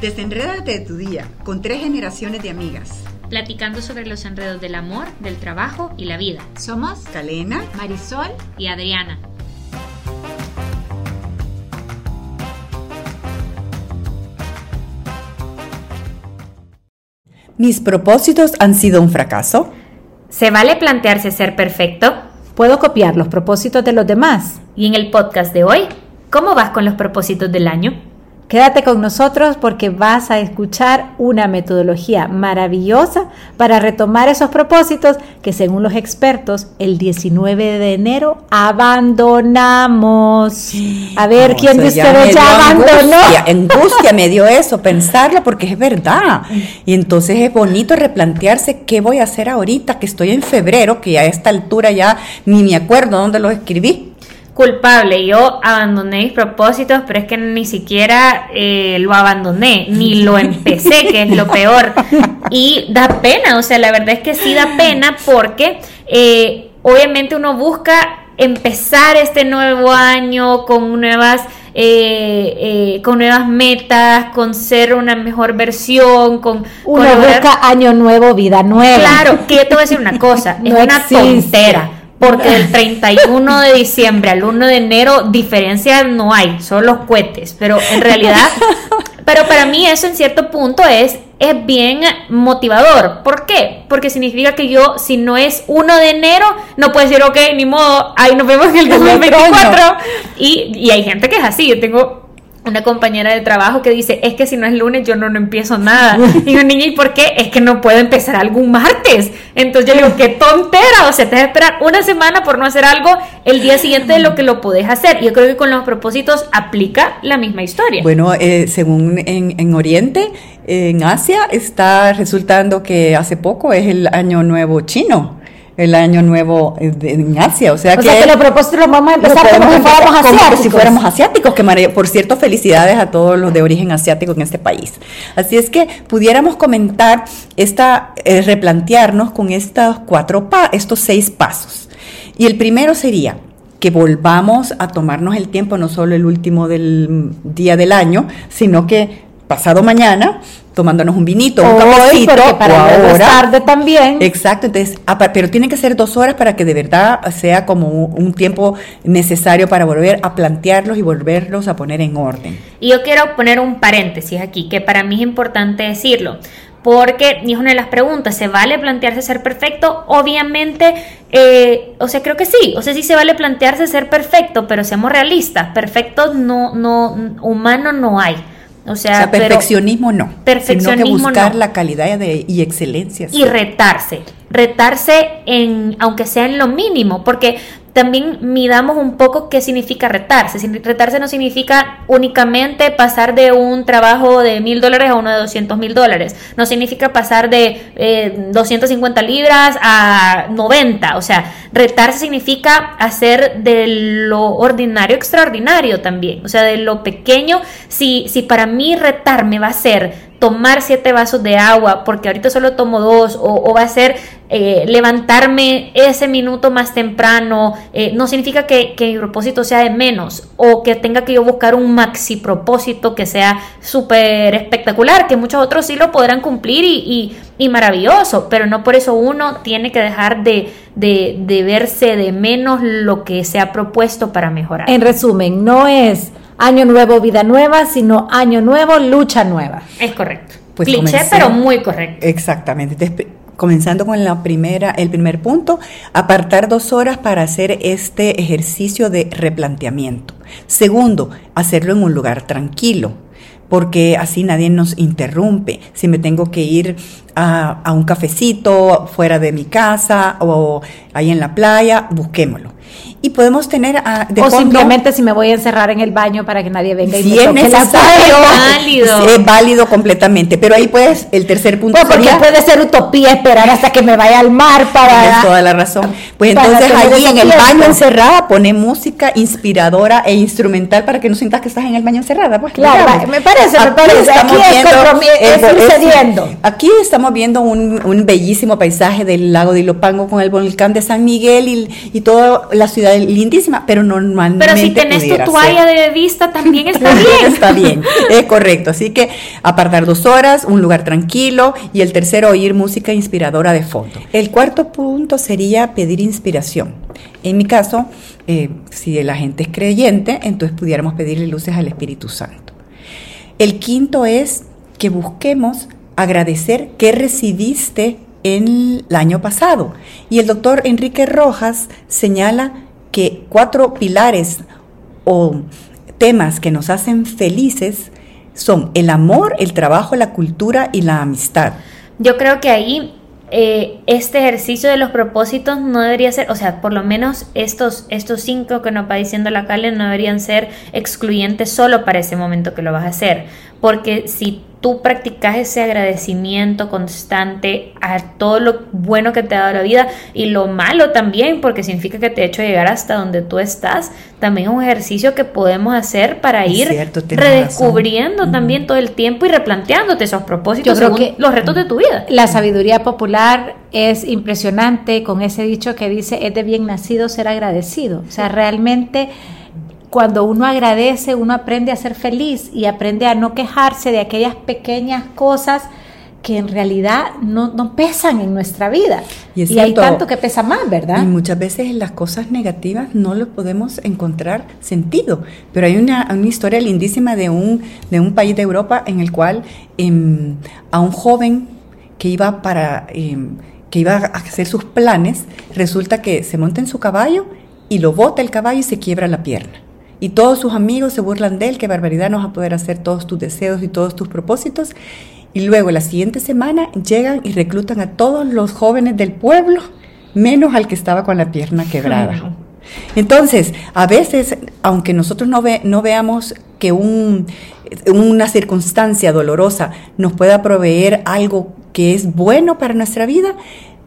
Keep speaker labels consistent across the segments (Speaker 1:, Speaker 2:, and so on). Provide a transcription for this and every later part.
Speaker 1: Desenrédate de tu día con tres generaciones de amigas.
Speaker 2: Platicando sobre los enredos del amor, del trabajo y la vida.
Speaker 3: Somos
Speaker 1: Calena,
Speaker 3: Marisol
Speaker 2: y Adriana.
Speaker 4: ¿Mis propósitos han sido un fracaso?
Speaker 2: ¿Se vale plantearse ser perfecto?
Speaker 3: ¿Puedo copiar los propósitos de los demás?
Speaker 2: Y en el podcast de hoy, ¿cómo vas con los propósitos del año?
Speaker 3: Quédate con nosotros porque vas a escuchar una metodología maravillosa para retomar esos propósitos que según los expertos el 19 de enero abandonamos. A ver,
Speaker 4: No,
Speaker 3: ¿quién de ustedes ya abandonó?
Speaker 4: Angustia, angustia me dio eso, pensarlo porque es verdad. Y entonces es bonito replantearse qué voy a hacer ahorita, que estoy en febrero, que a esta altura ya ni me acuerdo dónde lo escribí.
Speaker 2: Culpable, yo abandoné mis propósitos, pero es que ni siquiera eh, lo abandoné, ni lo empecé, que es lo peor. Y da pena, o sea, la verdad es que sí da pena porque eh, obviamente uno busca empezar este nuevo año con nuevas eh, eh, con nuevas metas, con ser una mejor versión, con, con
Speaker 3: Uno
Speaker 2: lograr-
Speaker 3: busca año nuevo, vida nueva.
Speaker 2: Claro, que yo te voy a decir una cosa, es una
Speaker 3: existe.
Speaker 2: tontera. Porque del 31 de diciembre al 1 de enero diferencia no hay, son los cohetes. Pero en realidad, pero para mí eso en cierto punto es, es bien motivador. ¿Por qué? Porque significa que yo, si no es 1 de enero, no puedo decir, ok, ni modo, ahí nos vemos en el
Speaker 4: El otro
Speaker 2: 2024.
Speaker 4: año.
Speaker 2: Y, y hay gente que es así. Yo tengo una compañera de trabajo que dice, es que si no es lunes yo no, no empiezo nada. Y yo, niña, ¿y por qué? Es que no puedo empezar algún martes. Entonces yo digo, qué tontera. O sea, te vas a esperar una semana por no hacer algo el día siguiente de lo que lo podés hacer. Y yo creo que con los propósitos aplica la misma historia.
Speaker 4: Bueno, eh, según en, en Oriente, en Asia, está resultando que hace poco es el año nuevo chino. El año nuevo eh, en Asia, o sea
Speaker 3: O
Speaker 4: que,
Speaker 3: sea que propósitos los vamos a
Speaker 4: lo
Speaker 3: empezar como si fuéramos
Speaker 4: empezar como
Speaker 3: asiáticos.
Speaker 4: si fuéramos asiáticos, que por cierto, felicidades a todos los de origen asiático en este país. Así es que pudiéramos comentar esta, eh, replantearnos con estos cuatro pa estos seis pasos. Y el primero sería que volvamos a tomarnos el tiempo, no solo el último del día del año, sino que pasado mañana, tomándonos un vinito, un cafecito,
Speaker 3: para
Speaker 4: o ahora.
Speaker 3: tarde también.
Speaker 4: Exacto, entonces, pero tienen que ser dos horas para que de verdad sea como un, un tiempo necesario para volver a plantearlos y volverlos a poner en orden.
Speaker 2: Y yo quiero poner un paréntesis aquí, que para mí es importante decirlo. Porque, y es una de las preguntas, ¿se vale plantearse ser perfecto? Obviamente, eh, o sea, creo que sí, o sea, sí se vale plantearse ser perfecto, pero seamos realistas, perfecto no, no, humano no hay. O sea,
Speaker 4: o sea,
Speaker 2: pero-
Speaker 4: perfeccionismo no, sino
Speaker 2: Perfeccionismo
Speaker 4: que buscar
Speaker 2: no.
Speaker 4: la calidad de- y excelencia. sí.
Speaker 2: y retarse, retarse en, aunque sea en lo mínimo, porque también midamos un poco qué significa retarse. Retarse no significa únicamente pasar de un trabajo de mil dólares a uno de 200 mil dólares. No significa pasar de eh, 250 libras a 90. O sea, retarse significa hacer de lo ordinario extraordinario también. O sea, de lo pequeño. Si, si para mí retarme va a ser tomar siete vasos de agua porque ahorita solo tomo dos o, va a ser eh, levantarme ese minuto más temprano eh, no significa que, que mi propósito sea de menos o que tenga que yo buscar un maxi propósito que sea súper espectacular que muchos otros sí lo podrán cumplir y, y- y maravilloso pero no por eso uno tiene que dejar de, de, de verse de menos lo que se ha propuesto para mejorar.
Speaker 3: En resumen, no es año nuevo, vida nueva, sino año nuevo, lucha nueva.
Speaker 2: es correcto
Speaker 4: Pues
Speaker 2: cliché
Speaker 4: comencé-
Speaker 2: pero muy correcto
Speaker 4: Exactamente. Comenzando con la primera, el primer punto, apartar dos horas para hacer este ejercicio de replanteamiento. Segundo, hacerlo en un lugar tranquilo, porque así nadie nos interrumpe. Si me tengo que ir a, a un cafecito fuera de mi casa o ahí en la playa, busquémoslo. Y podemos tener ah, de
Speaker 3: o
Speaker 4: fondo-
Speaker 3: simplemente si me voy a encerrar en el baño para que nadie venga y
Speaker 4: si
Speaker 3: me
Speaker 4: es
Speaker 3: toque la
Speaker 4: necesario,
Speaker 3: puerta.
Speaker 2: Válido.
Speaker 4: es válido completamente. Pero ahí pues el tercer punto
Speaker 3: Pues porque
Speaker 4: sería-
Speaker 3: puede ser utopía esperar hasta que me vaya al mar
Speaker 4: Tienes
Speaker 3: para...
Speaker 4: toda la razón. Pues entonces allí en el
Speaker 3: tiempo.
Speaker 4: baño encerrada pone música inspiradora e instrumental para que no sientas que estás en el baño encerrada. Pues,
Speaker 3: Claro,
Speaker 4: digamos.
Speaker 3: me parece, me
Speaker 4: Aquí
Speaker 3: parece.
Speaker 4: estamos
Speaker 3: Aquí es
Speaker 4: viendo
Speaker 3: es
Speaker 4: el-
Speaker 3: ir cediendo.
Speaker 4: Aquí estamos viendo un, un bellísimo paisaje del lago de Ilopango con el volcán de San Miguel y, y toda la ciudad lindísima, pero normalmente
Speaker 2: Pero si tenés tu toalla
Speaker 4: ser.
Speaker 2: de vista también está bien.
Speaker 4: Está bien, es correcto. Así que apartar dos horas, un lugar tranquilo y el tercero, oír música inspiradora de fondo. El cuarto punto sería pedir inspiración. En mi caso, eh, si la gente es creyente, entonces pudiéramos pedirle luces al Espíritu Santo. El quinto es que busquemos agradecer qué recibiste en el año pasado. Y el doctor Enrique Rojas señala que cuatro pilares o temas que nos hacen felices son el amor, el trabajo, la cultura y la amistad.
Speaker 2: Yo creo que ahí eh, este ejercicio de los propósitos no debería ser, o sea, por lo menos estos, estos cinco que nos va diciendo la Cale no deberían ser excluyentes solo para ese momento que lo vas a hacer. Porque si tú practicas ese agradecimiento constante a todo lo bueno que te ha dado la vida y lo malo también, porque significa que te ha hecho llegar hasta donde tú estás, también es un ejercicio que podemos hacer para
Speaker 4: Es
Speaker 2: ir
Speaker 4: cierto, tienes razón.
Speaker 2: redescubriendo también todo el tiempo y replanteándote esos propósitos
Speaker 3: Yo creo
Speaker 2: según
Speaker 3: que-
Speaker 2: los retos de tu vida.
Speaker 3: La sabiduría popular es impresionante con ese dicho que dice, es de bien nacido ser agradecido. O sea, realmente cuando uno agradece, uno aprende a ser feliz y aprende a no quejarse de aquellas pequeñas cosas que en realidad no, no pesan en nuestra vida.
Speaker 4: Y es
Speaker 3: hay tanto que pesa más, ¿verdad?
Speaker 4: Y muchas veces en las cosas negativas no le podemos encontrar sentido. Pero hay una, una historia lindísima de un, de un país de Europa en el cual em, a un joven que iba para em, que iba a hacer sus planes, resulta que se monta en su caballo y lo bota el caballo y se quiebra la pierna. Y todos sus amigos se burlan de él, qué barbaridad, no vas a poder hacer todos tus deseos y todos tus propósitos. Y luego la siguiente semana llegan y reclutan a todos los jóvenes del pueblo, menos al que estaba con la pierna quebrada. Entonces, a veces, aunque nosotros no, ve- no veamos que un- una circunstancia dolorosa nos pueda proveer algo que es bueno para nuestra vida,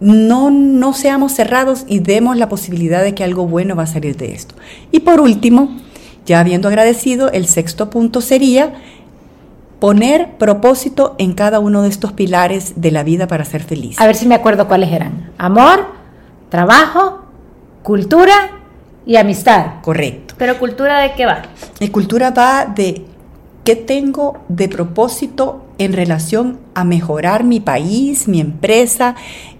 Speaker 4: no, no seamos cerrados y demos la posibilidad de que algo bueno va a salir de esto. Y por último, ya habiendo agradecido, el sexto punto sería poner propósito en cada uno de estos pilares de la vida para ser feliz.
Speaker 3: A ver si me acuerdo cuáles eran. Amor, trabajo, cultura y amistad.
Speaker 4: Correcto.
Speaker 2: Pero cultura de qué va?
Speaker 4: La cultura va de qué tengo de propósito en relación a mejorar mi país, mi empresa,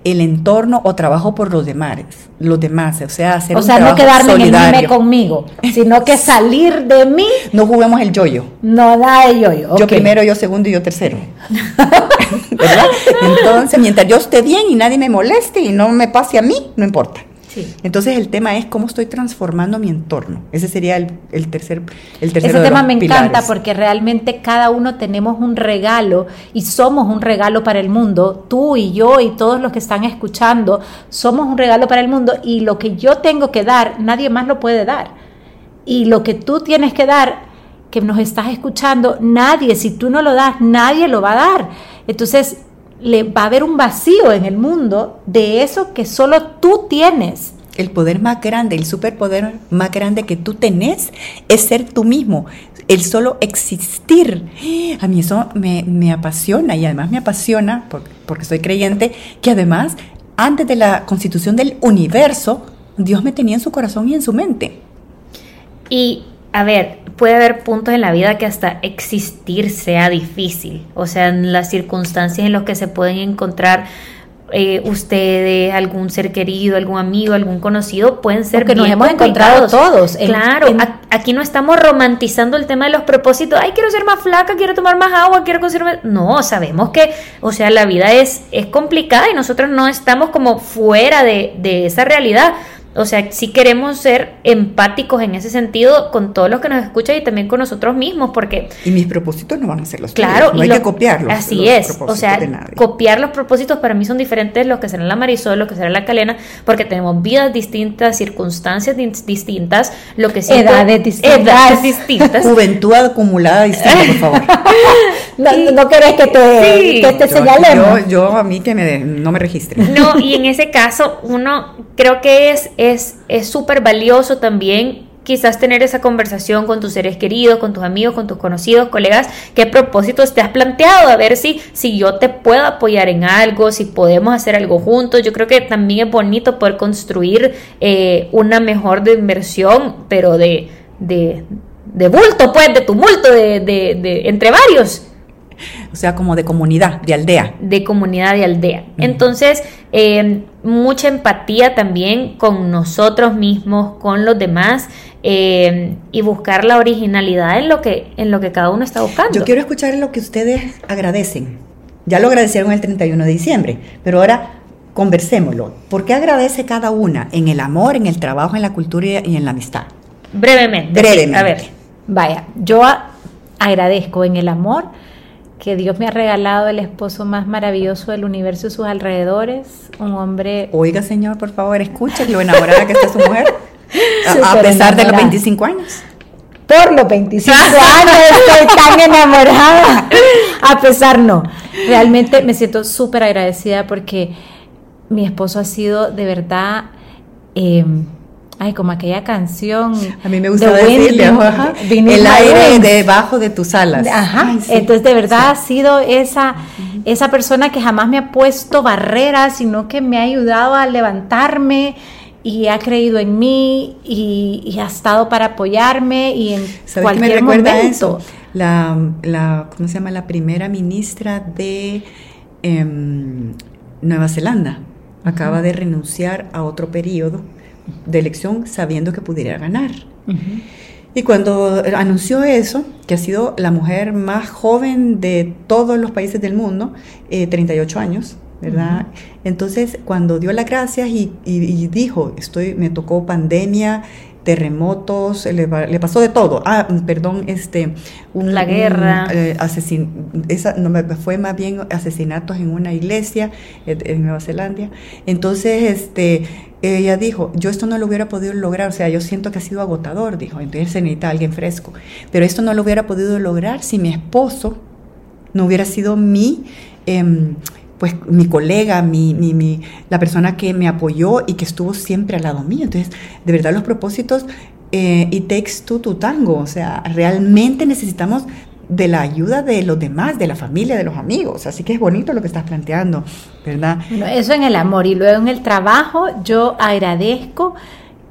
Speaker 4: el entorno o trabajo por los demás, los demás, o sea, hacer
Speaker 3: O
Speaker 4: un
Speaker 3: sea, no
Speaker 4: trabajo
Speaker 3: quedarme en el
Speaker 4: solidario.
Speaker 3: mime conmigo, sino que salir de mí
Speaker 4: No juguemos el yoyo.
Speaker 3: no da de yo.
Speaker 4: Yo primero, yo segundo y yo tercero. ¿Verdad? Entonces, mientras yo esté bien y nadie me moleste y no me pase a mí, no importa.
Speaker 2: Sí.
Speaker 4: Entonces el tema es cómo estoy transformando mi entorno. Ese sería el, el tercer el tercero
Speaker 3: Ese
Speaker 4: de
Speaker 3: tema
Speaker 4: los
Speaker 3: me encanta porque realmente cada uno tenemos un regalo y somos un regalo para el mundo. Tú y yo y todos los que están escuchando somos un regalo para el mundo y lo que yo tengo que dar, nadie más lo puede dar. Y lo que tú tienes que dar, que nos estás escuchando, nadie, si tú no lo das, nadie lo va a dar. Entonces, le va a haber un vacío en el mundo de eso que solo tú tienes.
Speaker 4: El poder más grande, el superpoder más grande que tú tenés es ser tú mismo, el solo existir. A mí eso me, me apasiona y además me apasiona, por- porque soy creyente, que además antes de la constitución del universo, Dios me tenía en su corazón y en su mente.
Speaker 2: Y a ver, puede haber puntos en la vida que hasta existir sea difícil. O sea, en las circunstancias en las que se pueden encontrar eh, ustedes, algún ser querido, algún amigo, algún conocido, pueden ser
Speaker 3: Porque nos hemos encontrado todos en-
Speaker 2: claro,
Speaker 3: en-
Speaker 2: aquí no estamos romantizando el tema de los propósitos. Ay, quiero ser más flaca, quiero tomar más agua, quiero conseguir... No, sabemos que, o sea, la vida es, es complicada y nosotros no estamos como fuera de, de esa realidad. O sea, sí queremos ser empáticos en ese sentido con todos los que nos escuchan y también con nosotros mismos, porque
Speaker 4: Y mis propósitos no van a ser los
Speaker 2: Claro,
Speaker 4: tuyos, no
Speaker 2: y
Speaker 4: hay
Speaker 2: lo-
Speaker 4: que copiarlos.
Speaker 2: Así
Speaker 4: los
Speaker 2: es. O sea,
Speaker 4: de nadie.
Speaker 2: copiar los propósitos para mí son diferentes los que serán la Marisol, lo que será la Calena, porque tenemos vidas distintas, circunstancias dis- distintas, lo que siento-
Speaker 3: Edades distintas.
Speaker 2: edades distintas.
Speaker 4: Juventud acumulada distinta, por favor.
Speaker 3: No, no querés que te,
Speaker 2: Sí.
Speaker 3: que te
Speaker 4: Yo-
Speaker 3: señalemos.
Speaker 4: Yo, yo a mí que me de- no me registren.
Speaker 2: No, y en ese caso, uno creo que es es es súper valioso también quizás tener esa conversación con tus seres queridos, con tus amigos, con tus conocidos, colegas, qué propósitos te has planteado, a ver si, si yo te puedo apoyar en algo, si podemos hacer algo juntos. Yo creo que también es bonito poder construir eh, una mejor de inversión, pero de, de, de bulto, pues, de tumulto, de, de, de entre varios
Speaker 4: o sea, como de comunidad, de aldea.
Speaker 2: De comunidad de aldea. Entonces, eh, mucha empatía también con nosotros mismos, con los demás. Eh, y buscar la originalidad en lo que en lo que cada uno está buscando.
Speaker 4: Yo quiero escuchar lo que ustedes agradecen. Ya lo agradecieron el 31 de diciembre, pero ahora conversémoslo. ¿Por qué agradece cada una en el amor, en el trabajo, en la cultura y en la amistad?
Speaker 2: Brevemente.
Speaker 4: Brevemente.
Speaker 2: a ver.
Speaker 3: Vaya, yo agradezco en el amor que Dios me ha regalado el esposo más maravilloso del universo y sus alrededores, un hombre...
Speaker 4: Oiga, señor, por favor, escuche lo enamorada que está su mujer, a, a pesar de los 25 años.
Speaker 3: Por los 25 años estoy tan enamorada. A pesar no. Realmente me siento súper agradecida porque mi esposo ha sido de verdad... Eh, Ay, como aquella canción.
Speaker 4: A mí me gusta decirle, ajá, el aire debajo de tus alas.
Speaker 3: Ajá. Ay, sí, Entonces, de verdad sí. ha sido esa, esa persona que jamás me ha puesto barreras, sino que me ha ayudado a levantarme y ha creído en mí y, y ha estado para apoyarme y en
Speaker 4: ¿Sabes
Speaker 3: cualquier
Speaker 4: me recuerda
Speaker 3: momento.
Speaker 4: Eso? La, la, ¿cómo se llama? La primera ministra de eh, Nueva Zelanda acaba uh -huh. de renunciar a otro periodo de elección sabiendo que pudiera ganar. Uh -huh. Y cuando anunció eso, que ha sido la mujer más joven de todos los países del mundo, eh, 38 años, ¿verdad? Uh -huh. Entonces, cuando dio las gracias y, y, y, dijo, estoy, me tocó pandemia, terremotos, le, le, pasó de todo. Ah, perdón, este,
Speaker 2: un, la guerra,
Speaker 4: un, eh, asesin, esa no fue más bien asesinatos en una iglesia en, en Nueva Zelanda. Entonces, este, ella dijo, yo esto no lo hubiera podido lograr, o sea, yo siento que ha sido agotador, dijo, entonces se necesita alguien fresco, pero esto no lo hubiera podido lograr si mi esposo no hubiera sido mi, eh, pues mi colega, mi, mi, mi, la persona que me apoyó y que estuvo siempre al lado mío. Entonces, de verdad los propósitos, eh, it takes two to tango, o sea, realmente necesitamos de la ayuda de los demás, de la familia, de los amigos. Así que es bonito lo que estás planteando, ¿verdad?
Speaker 3: Bueno, eso en el amor y luego en el trabajo yo agradezco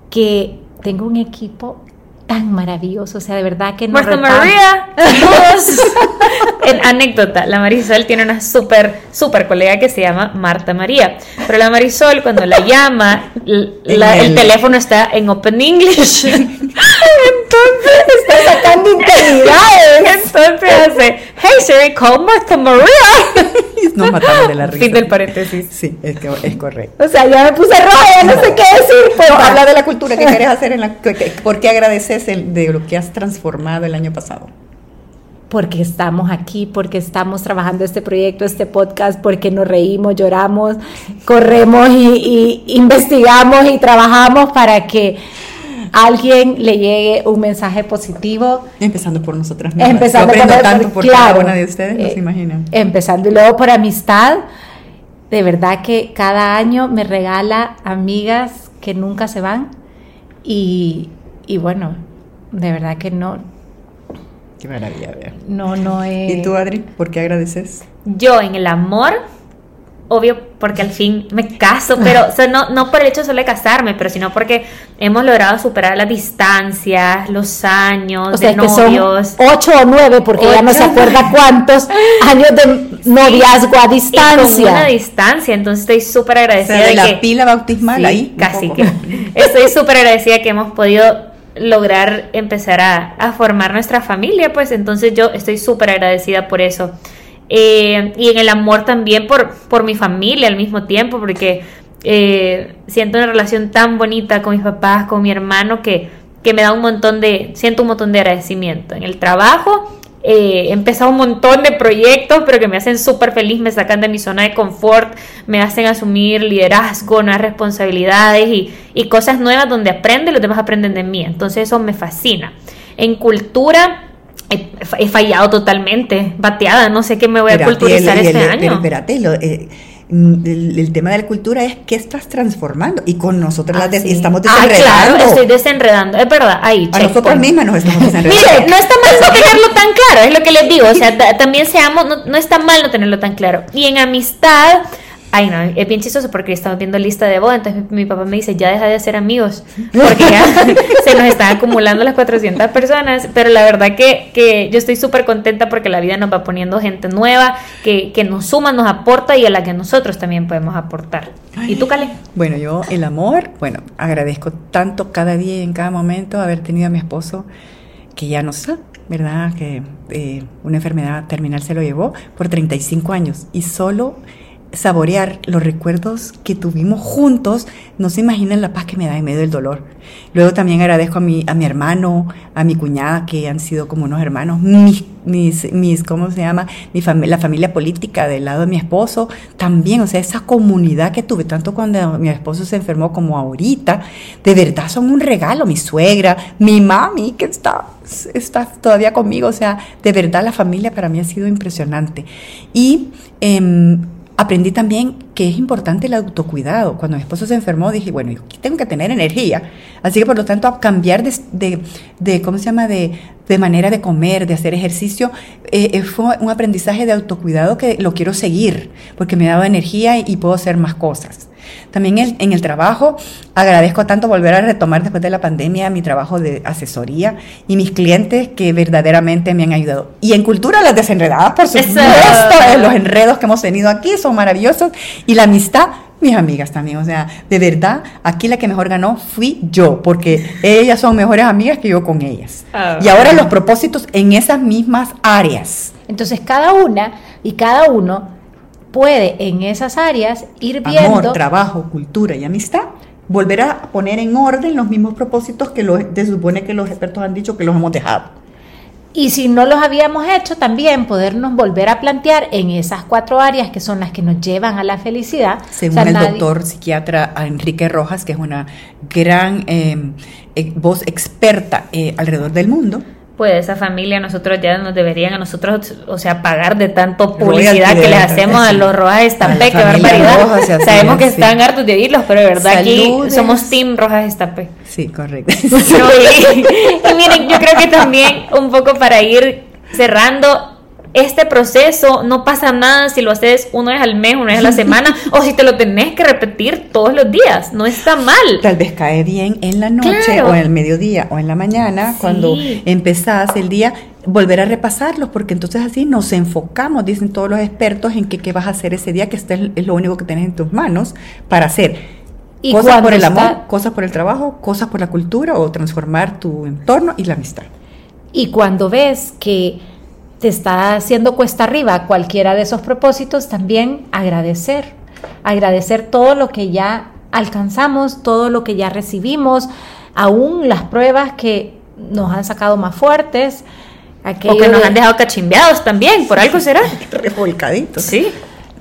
Speaker 3: que tengo un equipo tan maravilloso, o sea, de verdad que no
Speaker 2: Marta María, en anécdota, la Marisol tiene una súper, súper colega que se llama Marta María, pero la Marisol cuando la llama, la, el, el, teléfono está en Open English, entonces
Speaker 3: está sacando intimidades,
Speaker 2: entonces hace, hey Siri, call Marta María.
Speaker 4: Nos matamos de la risa.
Speaker 2: Fin del paréntesis.
Speaker 4: Sí, es, que, es correcto.
Speaker 3: O sea, ya me puse roja, ya no, no sé qué decir.
Speaker 4: Pues, habla de la cultura que quieres hacer, en la, ¿por qué agradeces el, de lo que has transformado el año pasado?
Speaker 3: porque estamos aquí, porque estamos trabajando este proyecto, este podcast, porque nos reímos, lloramos, corremos y, y investigamos y trabajamos para que alguien le llegue un mensaje positivo.
Speaker 4: Empezando por nosotras mismas.
Speaker 3: Empezando
Speaker 4: Yo aprendo
Speaker 3: por,
Speaker 4: tanto por
Speaker 3: claro,
Speaker 4: cada una de ustedes, no
Speaker 3: eh,
Speaker 4: se imaginan.
Speaker 3: Empezando y luego por amistad. De verdad que cada año me regala amigas que nunca se van y, y bueno, de verdad que no,
Speaker 4: Qué maravilla, ver.
Speaker 3: No, no es.
Speaker 4: ¿Y tú, Adri, por qué agradeces?
Speaker 2: Yo en el amor, obvio, porque al fin me caso, pero o sea, no, no por el hecho solo de casarme, pero sino porque hemos logrado superar las distancias, los años
Speaker 3: o sea,
Speaker 2: de novios.
Speaker 3: Que son ocho o nueve, porque ocho. ya no se acuerda cuántos años de noviazgo a distancia.
Speaker 2: Y con una distancia, entonces estoy súper agradecida
Speaker 4: o sea, de,
Speaker 2: de
Speaker 4: la
Speaker 2: que,
Speaker 4: pila bautismal
Speaker 2: sí,
Speaker 4: ahí.
Speaker 2: Casi que. Estoy súper agradecida que hemos podido lograr empezar a, a, formar nuestra familia, pues entonces yo estoy súper agradecida por eso. Eh, y en el amor también por, por mi familia al mismo tiempo, porque eh, siento una relación tan bonita con mis papás, con mi hermano, que, que me da un montón de, siento un montón de agradecimiento. En el trabajo eh, he empezado un montón de proyectos, pero que me hacen súper feliz, me sacan de mi zona de confort, me hacen asumir liderazgo, nuevas responsabilidades y, y cosas nuevas donde aprendo y los demás aprenden de mí. Entonces eso me fascina. En cultura he, he fallado totalmente, bateada, no sé qué me voy a culturizar este año.
Speaker 4: Pero espérate, lo, eh, mm, el, el tema de la cultura es qué estás transformando y con nosotros
Speaker 2: Así.
Speaker 4: estamos
Speaker 2: Ah,
Speaker 4: desenredando.
Speaker 2: claro, estoy desenredando. Es verdad, ahí.
Speaker 4: a nosotras mismas nos estamos desenredando.
Speaker 2: Mire, no está mal no tenerlo tan claro, es lo que les digo. O sea, ta- también seamos, no, no está mal no tenerlo tan claro. Y en amistad, ay no, es bien chistoso porque estamos viendo lista de boda. Entonces mi, papá me dice, ya deja de ser amigos, porque ya se nos están acumulando las 400 personas. Pero la verdad que, que yo estoy súper contenta porque la vida nos va poniendo gente nueva, que, que nos suma, nos aporta y a la que nosotros también podemos aportar. ¿Y tú, Cale?
Speaker 4: Bueno, yo el amor, bueno, agradezco tanto cada día y en cada momento haber tenido a mi esposo que ya no está, ¿verdad? Que eh, una enfermedad terminal se lo llevó por 35 años y solo saborear los recuerdos que tuvimos juntos, no se imaginan la paz que me da en medio del dolor. Luego también agradezco a mi, a mi hermano, a mi cuñada, que han sido como unos hermanos, mis, mis, mis ¿cómo se llama? Mi fami- la familia política del lado de mi esposo, también, o sea, esa comunidad que tuve, tanto cuando mi esposo se enfermó como ahorita, de verdad son un regalo, mi suegra, mi mami, que está, está todavía conmigo, o sea, de verdad la familia para mí ha sido impresionante. Y em, aprendí también que es importante el autocuidado. Cuando mi esposo se enfermó dije, bueno, yo tengo que tener energía. Así que por lo tanto, cambiar de, de, ¿cómo se llama?, de, de manera de comer, de hacer ejercicio, eh, eh, fue un aprendizaje de autocuidado que lo quiero seguir, porque me dado energía y puedo hacer más cosas. También el- en el trabajo, agradezco tanto volver a retomar después de la pandemia mi trabajo de asesoría y mis clientes que verdaderamente me han ayudado. Y en cultura, las desenredadas, por
Speaker 2: Eso.
Speaker 4: supuesto, eh, los enredos que hemos tenido aquí son maravillosos. Y la amistad, mis amigas también. O sea, de verdad, aquí la que mejor ganó fui yo, porque ellas son mejores amigas que yo con ellas.
Speaker 2: Ah.
Speaker 4: Y ahora los propósitos en esas mismas áreas.
Speaker 3: Entonces cada una y cada uno puede en esas áreas ir viendo
Speaker 4: Amor, trabajo, cultura y amistad. Volver a poner en orden los mismos propósitos que los, se supone que los expertos han dicho que los hemos dejado.
Speaker 3: y si no los habíamos hecho también podernos volver a plantear en esas cuatro áreas que son las que nos llevan a la felicidad.
Speaker 4: Según
Speaker 3: O sea,
Speaker 4: el
Speaker 3: nadie-
Speaker 4: doctor psiquiatra Enrique Rojas, que es una gran eh, eh, voz experta eh, alrededor del mundo,
Speaker 2: pues esa familia nosotros ya nos deberían a nosotros, o sea, pagar de tanto publicidad que les hacemos a los Rojas Estampé, qué barbaridad. Sabemos
Speaker 4: es,
Speaker 2: que
Speaker 4: sí.
Speaker 2: están hartos de oírlos, pero de verdad
Speaker 4: Saludes.
Speaker 2: aquí somos Team Rojas Estampé.
Speaker 4: Sí, correcto.
Speaker 2: No, y, y miren, yo creo que también un poco para ir cerrando este proceso, no pasa nada si lo haces una vez al mes, una vez a la semana, o si te lo tenés que repetir todos los días, no está mal.
Speaker 4: Tal vez cae bien en la noche
Speaker 2: Claro.
Speaker 4: o en el mediodía o en la mañana,
Speaker 2: Sí.
Speaker 4: cuando empezás el día, volver a repasarlos, porque entonces así nos enfocamos, dicen todos los expertos, en que qué vas a hacer ese día, que este es lo único que tienes en tus manos para hacer.
Speaker 3: Y
Speaker 4: cosas por el
Speaker 3: está-
Speaker 4: amor, cosas por el trabajo, cosas por la cultura o transformar tu entorno y la amistad.
Speaker 3: Y cuando ves que te está haciendo cuesta arriba cualquiera de esos propósitos, también agradecer. Agradecer todo lo que ya alcanzamos, todo lo que ya recibimos, aún las pruebas que nos han sacado más fuertes.
Speaker 2: O que nos
Speaker 3: de-
Speaker 2: han dejado cachimbeados también, por algo será.
Speaker 4: Revolcaditos.
Speaker 2: Sí.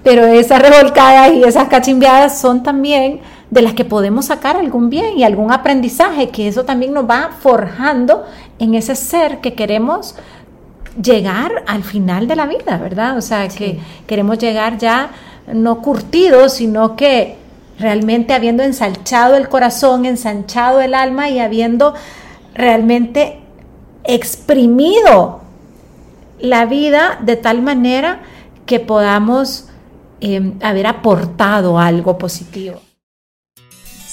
Speaker 3: Pero esas revolcadas y esas cachimbeadas son también de las que podemos sacar algún bien y algún aprendizaje, que eso también nos va forjando en ese ser que queremos llegar al final de la vida, ¿verdad? O sea, que queremos llegar ya no curtidos, sino que realmente habiendo ensanchado el corazón, ensanchado el alma y habiendo realmente exprimido la vida de tal manera que podamos eh, haber aportado algo positivo.